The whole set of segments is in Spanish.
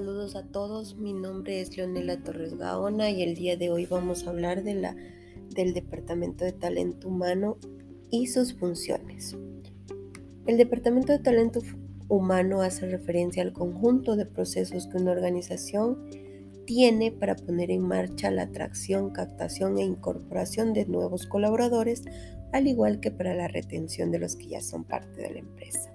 Saludos a todos, mi nombre es Leonela Torres Gaona y el día de hoy vamos a hablar de la, del Departamento de Talento Humano y sus funciones. El Departamento de Talento Humano hace referencia al conjunto de procesos que una organización tiene para poner en marcha la atracción, captación e incorporación de nuevos colaboradores, al igual que para la retención de los que ya son parte de la empresa.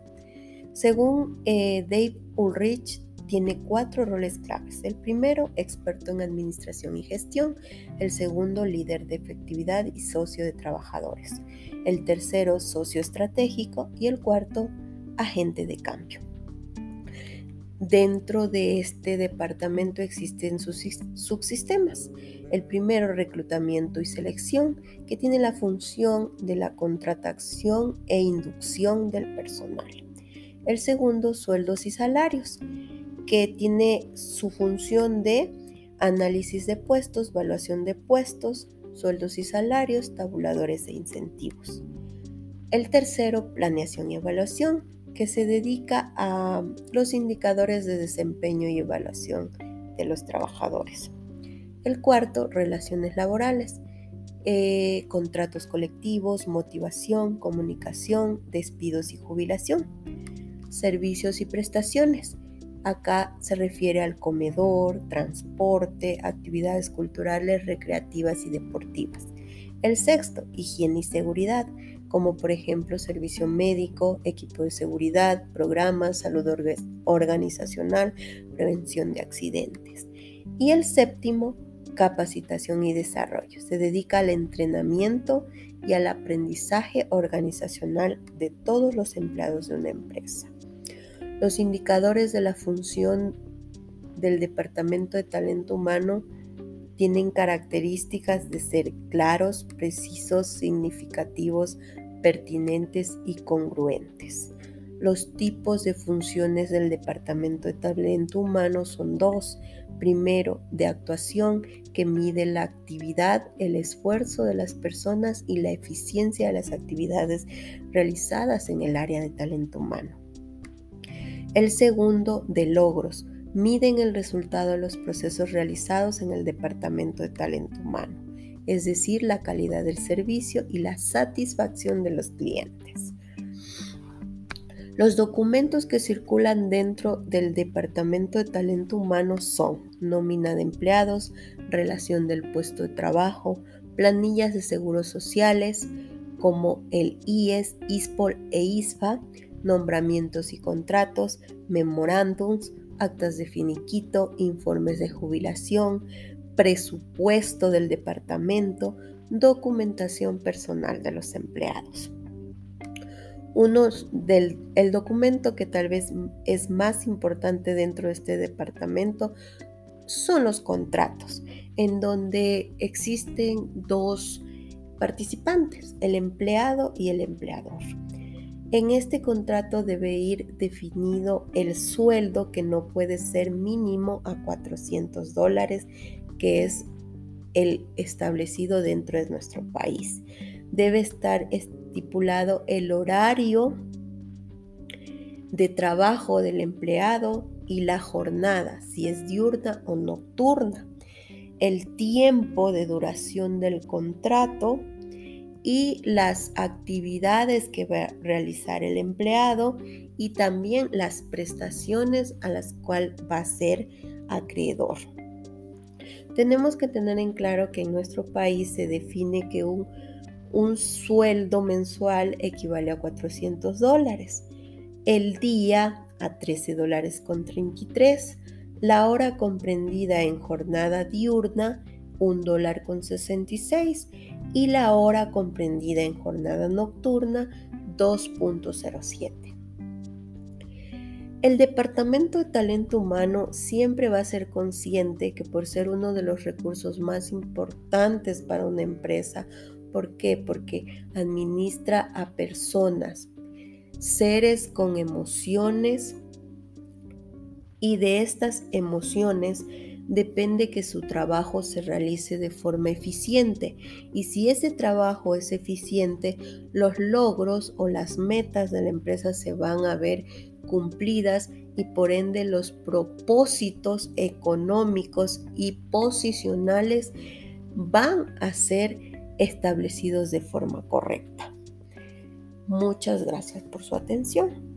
Según eh, Dave Ulrich, tiene cuatro roles claves. El primero, experto en administración y gestión. El segundo, líder de efectividad y socio de trabajadores. El tercero, socio estratégico. Y el cuarto, agente de cambio. Dentro de este departamento existen sus subsistemas. El primero, reclutamiento y selección, que tiene la función de la contratación e inducción del personal. El segundo, sueldos y salarios, que tiene su función de análisis de puestos, evaluación de puestos, sueldos y salarios, tabuladores e incentivos. El tercero, planeación y evaluación, que se dedica a los indicadores de desempeño y evaluación de los trabajadores. El cuarto, relaciones laborales, eh, contratos colectivos, motivación, comunicación, despidos y jubilación. Servicios y prestaciones, Acá se refiere al comedor, transporte, actividades culturales, recreativas y deportivas. El sexto, higiene y seguridad, como por ejemplo servicio médico, equipo de seguridad, programas, salud organizacional, prevención de accidentes. Y el séptimo, capacitación y desarrollo. Se dedica al entrenamiento y al aprendizaje organizacional de todos los empleados de una empresa. Los indicadores de la función del Departamento de Talento Humano tienen características de ser claros, precisos, significativos, pertinentes y congruentes. Los tipos de funciones del Departamento de Talento Humano son dos. Primero, de actuación, que mide la actividad, el esfuerzo de las personas y la eficiencia de las actividades realizadas en el área de talento humano. El segundo, de logros. Miden el resultado de los procesos realizados en el Departamento de Talento Humano, es decir, la calidad del servicio y la satisfacción de los clientes. Los documentos que circulan dentro del Departamento de Talento Humano son nómina de empleados, relación del puesto de trabajo, planillas de seguros sociales como el IES, ISPOL e ISFA, nombramientos y contratos, memorándums, actas de finiquito, informes de jubilación, presupuesto del departamento, documentación personal de los empleados. Uno del el documento que tal vez es más importante dentro de este departamento son los contratos, en donde existen dos participantes, el empleado y el empleador. En este contrato debe ir definido el sueldo que no puede ser mínimo a 400 dólares, que es el establecido dentro de nuestro país. Debe estar estipulado el horario de trabajo del empleado y la jornada, si es diurna o nocturna, el tiempo de duración del contrato, y las actividades que va a realizar el empleado y también las prestaciones a las cuales va a ser acreedor. Tenemos que tener en claro que en nuestro país se define que un, un sueldo mensual equivale a 400 dólares, el día a 13 dólares con 33, la hora comprendida en jornada diurna 1 dólar con 66 y la hora comprendida en jornada nocturna 2.07. El Departamento de Talento Humano siempre va a ser consciente que por ser uno de los recursos más importantes para una empresa, ¿por qué? Porque administra a personas, seres con emociones y de estas emociones depende que su trabajo se realice de forma eficiente y si ese trabajo es eficiente, los logros o las metas de la empresa se van a ver cumplidas y por ende los propósitos económicos y posicionales van a ser establecidos de forma correcta. Muchas gracias por su atención.